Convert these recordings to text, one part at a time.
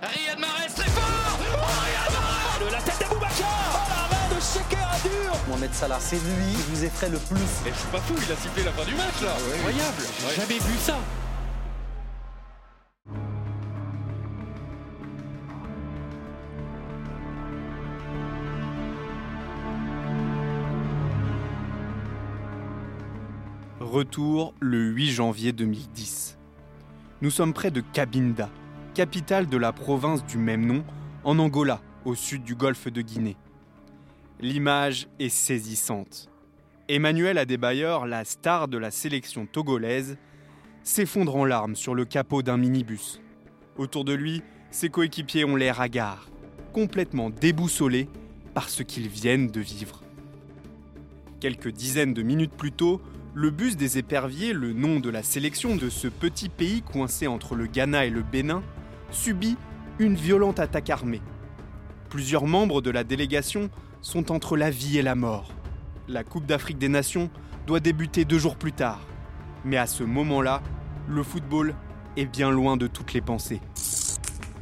Riyad Mahrez très fort oh, Riyad Mahrez La tête d'Aboubacar Oh la main de Sheker dur Mohamed Salah, c'est lui qui vous effraie le plus. Et je suis pas fou, il a sifflé la fin du match là. Ah Incroyable. J'ai jamais vu ça. Retour le 8 janvier 2010. Nous sommes près de Cabinda, capitale de la province du même nom, en Angola, au sud du golfe de Guinée. L'image est saisissante. Emmanuel Adebayor, la star de la sélection togolaise, s'effondre en larmes sur le capot d'un minibus. Autour de lui, ses coéquipiers ont l'air hagards, complètement déboussolés par ce qu'ils viennent de vivre. Quelques dizaines de minutes plus tôt, le bus des éperviers, le nom de la sélection de ce petit pays coincé entre le Ghana et le Bénin, subit une violente attaque armée. Plusieurs membres de la délégation sont entre la vie et la mort. La Coupe d'Afrique des Nations doit débuter deux jours plus tard. Mais à ce moment-là, le football est bien loin de toutes les pensées.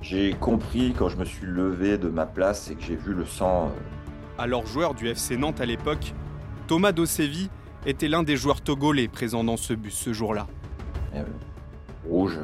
J'ai compris quand je me suis levé de ma place et que j'ai vu le sang. Euh, Alors joueur du FC Nantes à l'époque, Thomas Dossevi était l'un des joueurs togolais présents dans ce bus ce jour-là. Rouge,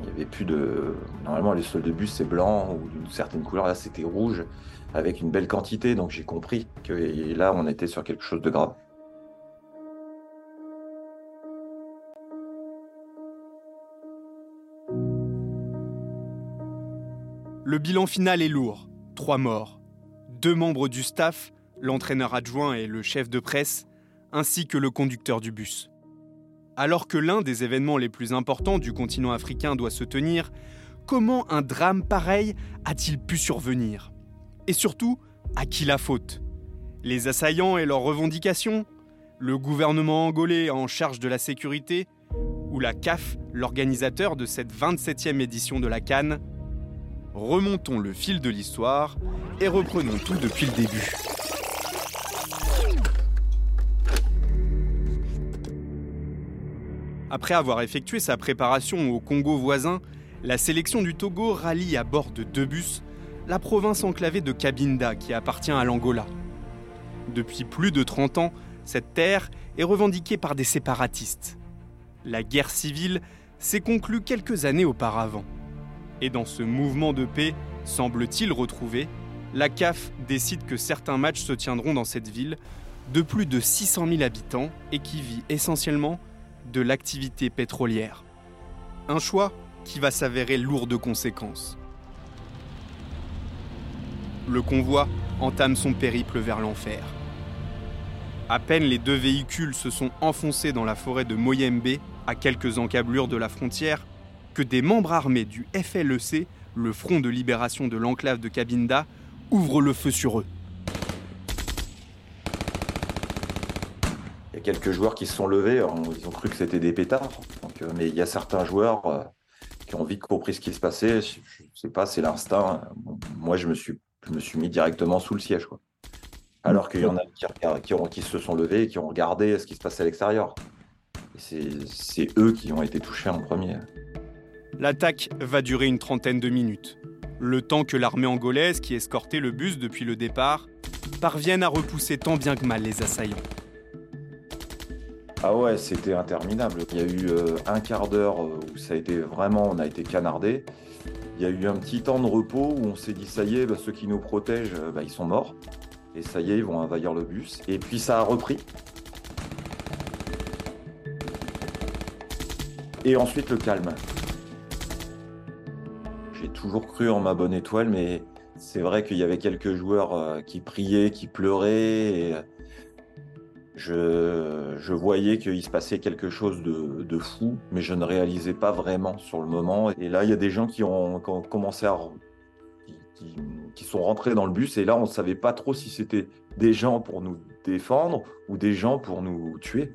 il n'y avait plus de. Normalement, les sols de bus, c'est blanc ou d'une certaine couleur. Là, c'était rouge avec une belle quantité. Donc, j'ai compris que là, on était sur quelque chose de grave. Le bilan final est lourd. Trois morts. Deux membres du staff, l'entraîneur adjoint et le chef de presse, ainsi que le conducteur du bus. Alors que l'un des événements les plus importants du continent africain doit se tenir, comment un drame pareil a-t-il pu survenir? Et surtout, à qui la faute? Les assaillants et leurs revendications? Le gouvernement angolais en charge de la sécurité? Ou la CAF, l'organisateur de cette 27e édition de la Cannes? Remontons le fil de l'histoire et reprenons tout depuis le début. Après avoir effectué sa préparation au Congo voisin, la sélection du Togo rallie à bord de deux bus la province enclavée de Cabinda qui appartient à l'Angola. Depuis plus de 30 ans, cette terre est revendiquée par des séparatistes. La guerre civile s'est conclue quelques années auparavant. Et dans ce mouvement de paix, semble-t-il retrouvé, la CAF décide que certains matchs se tiendront dans cette ville de plus de 600 000 habitants et qui vit essentiellement de l'activité pétrolière. Un choix qui va s'avérer lourd de conséquences. Le convoi entame son périple vers l'enfer. À peine les deux véhicules se sont enfoncés dans la forêt de Moyembe, à quelques encablures de la frontière, que des membres armés du FLEC, le Front de libération de l'enclave de Cabinda, ouvrent le feu sur eux. Quelques joueurs qui se sont levés, ils ont cru que c'était des pétards. Euh, mais il y a certains joueurs euh, qui ont vite compris ce qui se passait. Je, ne sais pas, c'est l'instinct. Moi, je me, suis, me suis mis directement sous le siège. Alors qu'il y en a qui, se sont levés et qui ont regardé ce qui se passait à l'extérieur. C'est eux qui ont été touchés en premier. L'attaque va durer une trentaine de minutes. Le temps que l'armée angolaise, qui escortait le bus depuis le départ, parvienne à repousser tant bien que mal les assaillants. Ah ouais, c'était interminable. Il y a eu euh, un quart d'heure euh, où ça a été vraiment, on a été canardé. Il y a eu un petit temps de repos où on s'est dit ça y est, bah, ceux qui nous protègent, euh, bah, ils sont morts. Et ça y est, ils vont envahir le bus. Et puis ça a repris. Et ensuite le calme. J'ai toujours cru en ma bonne étoile, mais c'est vrai qu'il y avait quelques joueurs qui priaient, qui pleuraient. Je, voyais qu'il se passait quelque chose de, fou, mais je ne réalisais pas vraiment sur le moment. Et là, il y a des gens qui ont, commencé à. Qui, sont rentrés dans le bus, et là, on ne savait pas trop si c'était des gens pour nous défendre ou des gens pour nous tuer.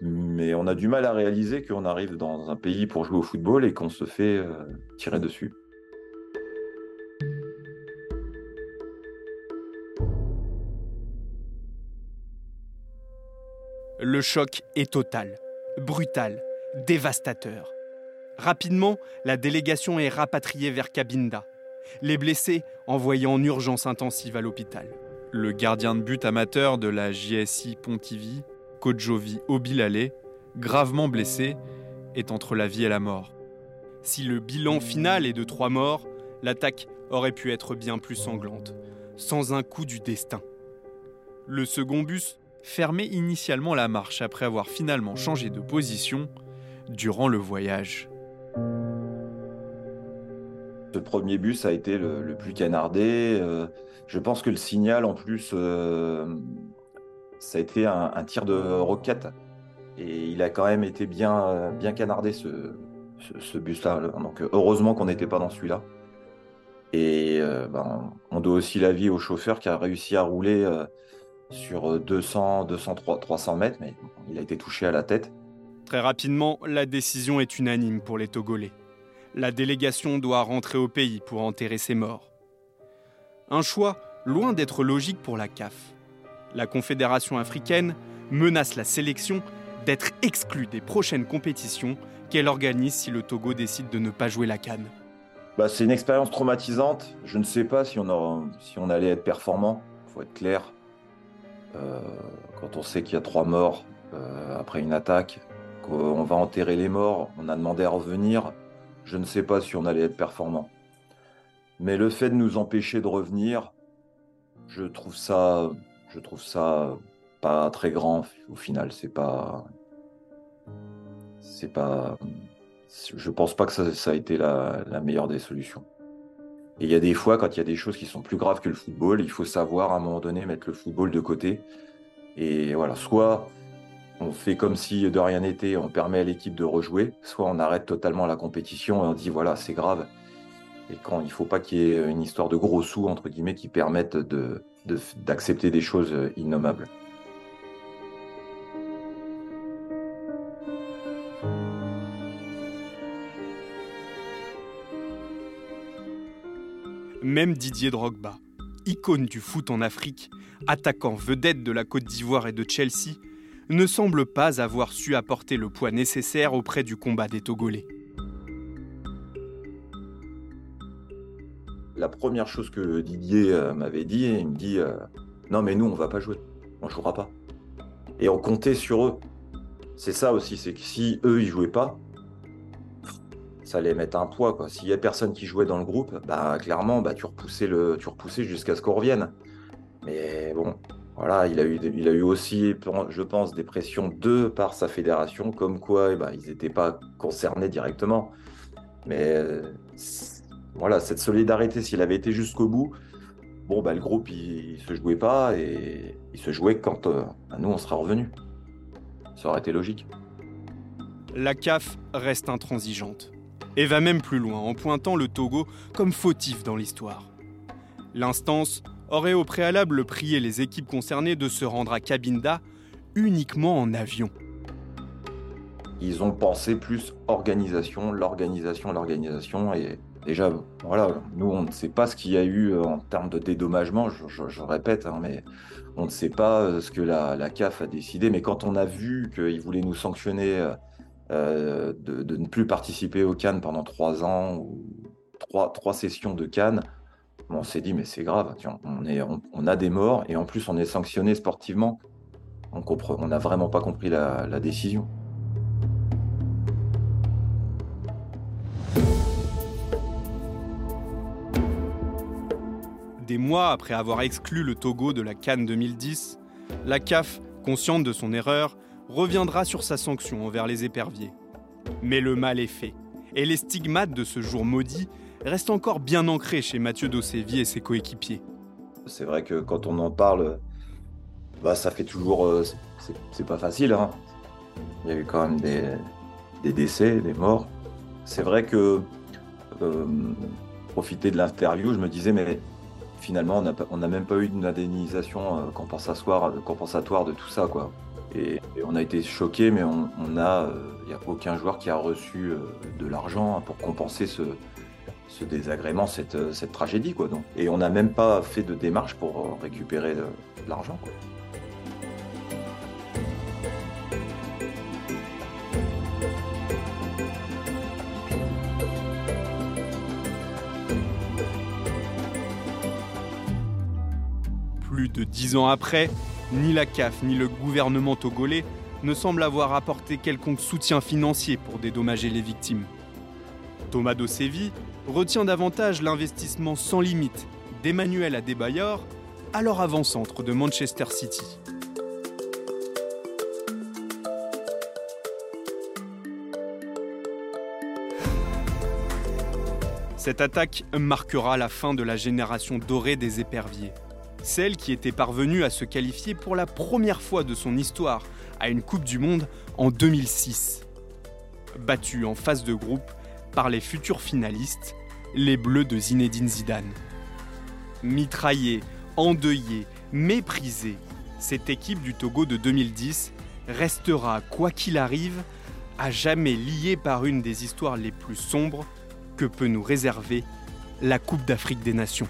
Mais on a du mal à réaliser qu'on arrive dans un pays pour jouer au football et qu'on se fait euh, tirer dessus. Le choc est total, brutal, dévastateur. Rapidement, la délégation est rapatriée vers Cabinda. Les blessés envoyés en urgence intensive à l'hôpital. Le gardien de but amateur de la JSI Pontivy, Kojovi Obilale, gravement blessé, est entre la vie et la mort. Si le bilan final est de trois morts, l'attaque aurait pu être bien plus sanglante, sans un coup du destin. Le second bus fermait initialement la marche après avoir finalement changé de position durant le voyage. Ce premier bus a été le, plus canardé. Euh, je pense que le signal, en plus, euh, ça a été un, tir de roquette. Et il a quand même été bien, bien canardé, ce, bus-là. Donc, heureusement qu'on n'était pas dans celui-là. Et euh, ben, on doit aussi la vie au chauffeur qui a réussi à rouler sur 200, 200, 300 mètres, mais il a été touché à la tête. Très rapidement, la décision est unanime pour les Togolais. La délégation doit rentrer au pays pour enterrer ses morts. Un choix loin d'être logique pour la CAF. La Confédération africaine menace la sélection d'être exclue des prochaines compétitions qu'elle organise si le Togo décide de ne pas jouer la canne. Bah, c'est une expérience traumatisante. Je ne sais pas si on, si on allait être performant. Il faut être clair. Euh, quand on sait qu'il y a trois morts euh, après une attaque, on va enterrer les morts, on a demandé à revenir, je ne sais pas si on allait être performant. Mais le fait de nous empêcher de revenir, je trouve ça, je trouve ça pas très grand au final. C'est pas, c'est pas, je pense pas que ça, a été la, meilleure des solutions. Et il y a des fois, quand il y a des choses qui sont plus graves que le football, il faut savoir à un moment donné mettre le football de côté. Et voilà, soit on fait comme si de rien n'était, on permet à l'équipe de rejouer, soit on arrête totalement la compétition et on dit voilà, c'est grave. Et quand il ne faut pas qu'il y ait une histoire de gros sous, entre guillemets, qui permettent d'accepter des choses innommables. Même Didier Drogba, icône du foot en Afrique, attaquant vedette de la Côte d'Ivoire et de Chelsea, ne semble pas avoir su apporter le poids nécessaire auprès du combat des Togolais. La première chose que Didier euh, m'avait dit, il me dit euh, Non, mais nous, on va pas jouer, on ne jouera pas. Et on comptait sur eux. C'est ça aussi, c'est que si eux, ils jouaient pas, ça allait mettre un poids. S'il y a personne qui jouait dans le groupe, bah, clairement, bah, tu repoussais, le, tu repoussais jusqu'à ce qu'on revienne. Mais bon, voilà, il a eu, il a eu aussi, je pense, des pressions de par sa fédération, comme quoi eh ben, ils n'étaient pas concernés directement. Mais voilà, cette solidarité, s'il avait été jusqu'au bout, bon, bah, le groupe, il, ne se jouait pas et il se jouait quand euh, bah, nous, on sera revenus. Ça aurait été logique. La CAF reste intransigeante et va même plus loin en pointant le Togo comme fautif dans l'histoire. L'instance aurait au préalable prié les équipes concernées de se rendre à Cabinda uniquement en avion. Ils ont pensé plus organisation, l'organisation, l'organisation. Et déjà, voilà, nous, on ne sait pas ce qu'il y a eu euh, en termes de dédommagement, je, répète, hein, mais on ne sait pas euh, ce que la, CAF a décidé. Mais quand on a vu qu'ils voulaient nous sanctionner euh, de, ne plus participer au Cannes pendant trois ans ou trois, trois sessions de Cannes, on s'est dit, mais c'est grave, on, est, on, a des morts et en plus on est sanctionné sportivement. On n'a vraiment pas compris la, décision. Des mois après avoir exclu le Togo de la Cannes 2010, la CAF, consciente de son erreur, reviendra sur sa sanction envers les éperviers. Mais le mal est fait, et les stigmates de ce jour maudit reste encore bien ancré chez Mathieu Dossévi et ses coéquipiers. C'est vrai que quand on en parle, bah, ça fait toujours. Euh, c'est pas facile. Hein. Il y a eu quand même des, décès, des morts. C'est vrai que euh, profiter de l'interview, je me disais, mais finalement, on n'a même pas eu une indemnisation euh, compensatoire, compensatoire de tout ça. quoi. Et, on a été choqués, mais on, a, euh, il n'y a aucun joueur qui a reçu euh, de l'argent hein, pour compenser ce, désagrément, cette, euh, cette tragédie. Quoi, donc. Et on n'a même pas fait de démarche pour récupérer de l'argent. Plus de dix ans après, ni la CAF ni le gouvernement togolais ne semblent avoir apporté quelconque soutien financier pour dédommager les victimes. Thomas Dosevi retient davantage l'investissement sans limite d'Emmanuel Adebayor, alors avant-centre de Manchester City. Cette attaque marquera la fin de la génération dorée des éperviers. Celle qui était parvenue à se qualifier pour la première fois de son histoire à une Coupe du Monde en 2006. Battue en phase de groupe par les futurs finalistes, les Bleus de Zinedine Zidane. Mitraillée, endeuillée, méprisée, cette équipe du Togo de 2010 restera, quoi qu'il arrive, à jamais liée par une des histoires les plus sombres que peut nous réserver la Coupe d'Afrique des Nations.